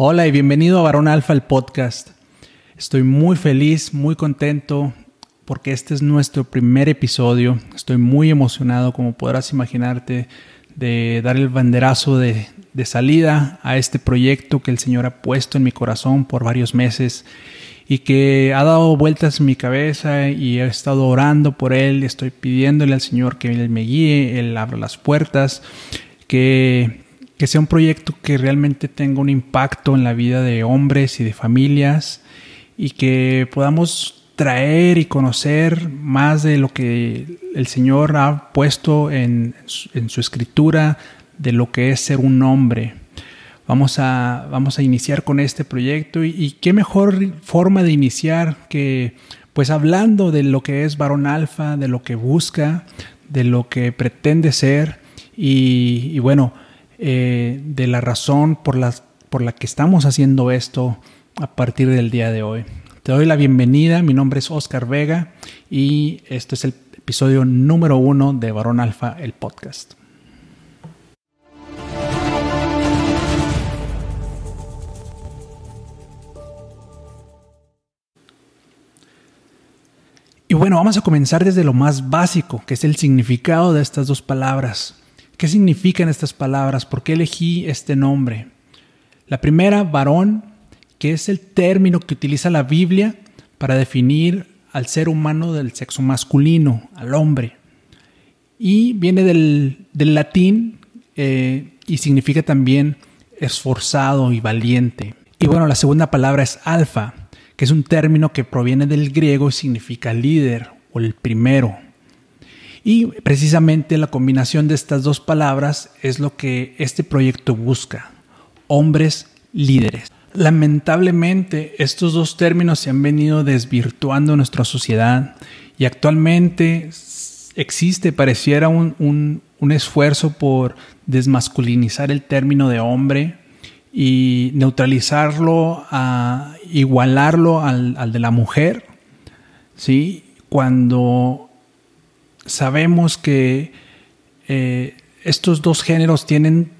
Hola y bienvenido a Varón Alfa, el podcast. Estoy muy feliz, muy contento porque este es nuestro primer episodio. Estoy muy emocionado, como podrás imaginarte, de dar el banderazo de, de salida a este proyecto que el Señor ha puesto en mi corazón por varios meses y que ha dado vueltas en mi cabeza y he estado orando por él, estoy pidiéndole al Señor que él me guíe, él abra las puertas, que, que sea un proyecto que realmente tenga un impacto en la vida de hombres y de familias y que podamos traer y conocer más de lo que el Señor ha puesto en, en su escritura, de lo que es ser un hombre. Vamos a, vamos a iniciar con este proyecto y, qué mejor forma de iniciar que pues hablando de lo que es varón alfa, de lo que busca, de lo que pretende ser y, bueno, eh, de la razón por la, por la que estamos haciendo esto a partir del día de hoy. Te doy la bienvenida, mi nombre es Oscar Vega y este es el episodio número uno de Varón Alfa, el podcast. Y bueno, vamos a comenzar desde lo más básico, que es el significado de estas dos palabras. ¿Qué significan estas palabras? ¿Por qué elegí este nombre? La primera, varón, que es el término que utiliza la Biblia para definir al ser humano del sexo masculino, al hombre. Y viene del, latín eh, y significa también esforzado y valiente. Y bueno, la segunda palabra es alfa, que es un término que proviene del griego y significa líder o el primero. Y precisamente la combinación de estas dos palabras es lo que este proyecto busca, hombres líderes. Lamentablemente estos dos términos se han venido desvirtuando en nuestra sociedad y actualmente existe, pareciera un, un esfuerzo por desmasculinizar el término de hombre y neutralizarlo, a igualarlo al, de la mujer, ¿sí? Cuando sabemos que eh, estos dos géneros tienen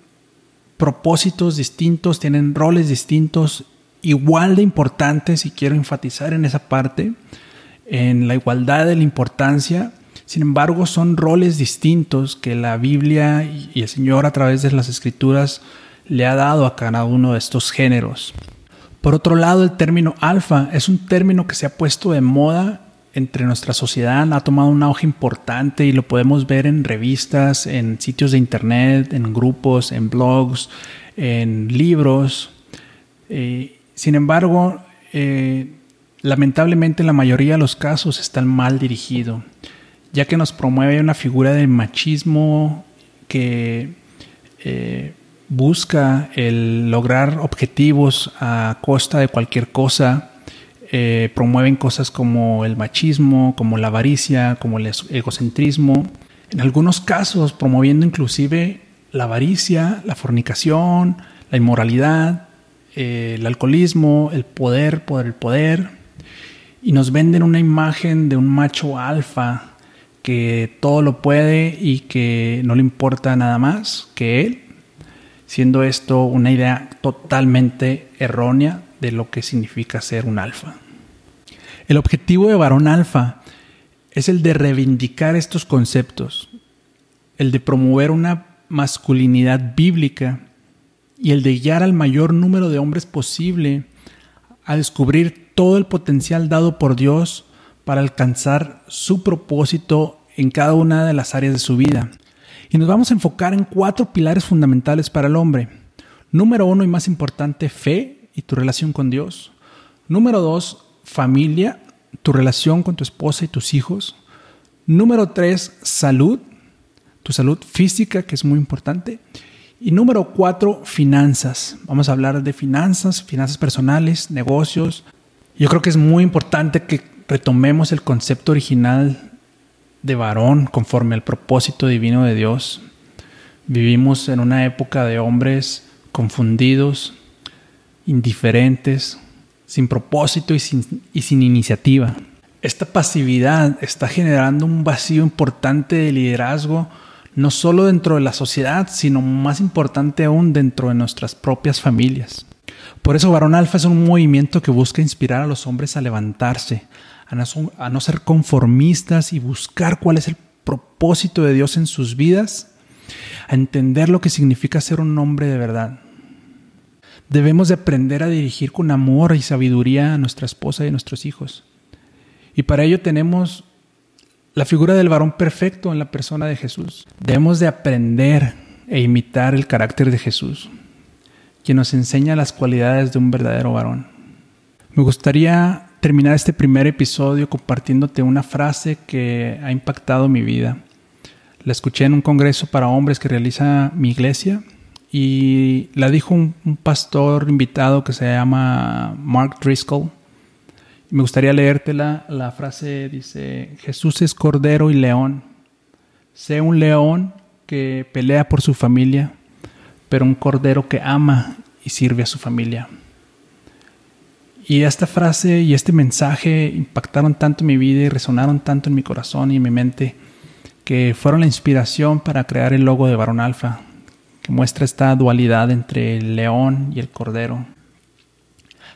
propósitos distintos, tienen roles distintos, igual de importantes, y quiero enfatizar en esa parte, en la igualdad de la importancia, sin embargo son roles distintos que la Biblia y el Señor a través de las escrituras le ha dado a cada uno de estos géneros. Por otro lado, el término alfa es un término que se ha puesto de moda entre nuestra sociedad, ha tomado un auge importante y lo podemos ver en revistas, en sitios de internet, en grupos, en blogs, en libros. Eh, sin embargo, eh, lamentablemente la mayoría de los casos están mal dirigido, ya que nos promueve una figura de machismo que eh, busca el lograr objetivos a costa de cualquier cosa, eh, promueven cosas como el machismo, como la avaricia, como el egocentrismo, en algunos casos promoviendo inclusive la avaricia, la fornicación, la inmoralidad, eh, el alcoholismo, el poder por el poder, y nos venden una imagen de un macho alfa que todo lo puede y que no le importa nada más que él siendo esto una idea totalmente errónea de lo que significa ser un alfa. El objetivo de varón alfa es el de reivindicar estos conceptos, el de promover una masculinidad bíblica y el de guiar al mayor número de hombres posible a descubrir todo el potencial dado por Dios para alcanzar su propósito en cada una de las áreas de su vida. Y nos vamos a enfocar en cuatro pilares fundamentales para el hombre. Número uno y más importante, fe y tu relación con Dios. Número dos, familia, tu relación con tu esposa y tus hijos. Número tres, salud, tu salud física, que es muy importante. Y número cuatro, finanzas. Vamos a hablar de finanzas, finanzas personales, negocios. Yo creo que es muy importante que retomemos el concepto original de varón conforme al propósito divino de Dios. Vivimos en una época de hombres confundidos, indiferentes, sin propósito y sin, iniciativa. Esta pasividad está generando un vacío importante de liderazgo, no solo dentro de la sociedad, sino más importante aún dentro de nuestras propias familias. Por eso Varón Alfa es un movimiento que busca inspirar a los hombres a levantarse, a no ser conformistas y buscar cuál es el propósito de Dios en sus vidas, a entender lo que significa ser un hombre de verdad. Debemos de aprender a dirigir con amor y sabiduría a nuestra esposa y a nuestros hijos. Y para ello tenemos la figura del varón perfecto en la persona de Jesús. Debemos de aprender e imitar el carácter de Jesús, quien nos enseña las cualidades de un verdadero varón. Me gustaría terminar este primer episodio compartiéndote una frase que ha impactado mi vida. La escuché en un congreso para hombres que realiza mi iglesia y la dijo un, pastor invitado que se llama Mark Driscoll. Me gustaría leértela. La frase dice, Jesús es cordero y león. Sé un león que pelea por su familia, pero un cordero que ama y sirve a su familia. Y esta frase y este mensaje impactaron tanto mi vida y resonaron tanto en mi corazón y en mi mente que fueron la inspiración para crear el logo de Barón Alfa, muestra esta dualidad entre el león y el cordero.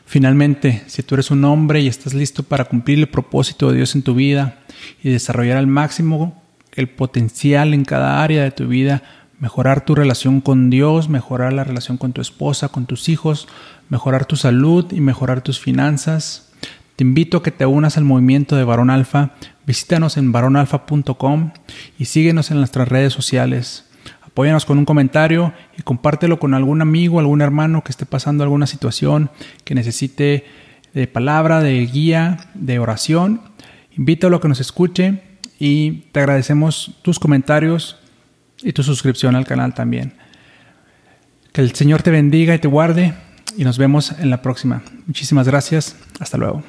Finalmente, si tú eres un hombre y estás listo para cumplir el propósito de Dios en tu vida y desarrollar al máximo el potencial en cada área de tu vida, mejorar tu relación con Dios, mejorar la relación con tu esposa, con tus hijos, mejorar tu salud y mejorar tus finanzas. Te invito a que te unas al movimiento de Varón Alfa. Visítanos en varonalfa.com y síguenos en nuestras redes sociales. Apóyanos con un comentario y compártelo con algún amigo, algún hermano que esté pasando alguna situación que necesite de palabra, de guía, de oración. Invítalo a que nos escuche y te agradecemos tus comentarios y tu suscripción al canal también. Que el Señor te bendiga y te guarde y nos vemos en la próxima. Muchísimas gracias. Hasta luego.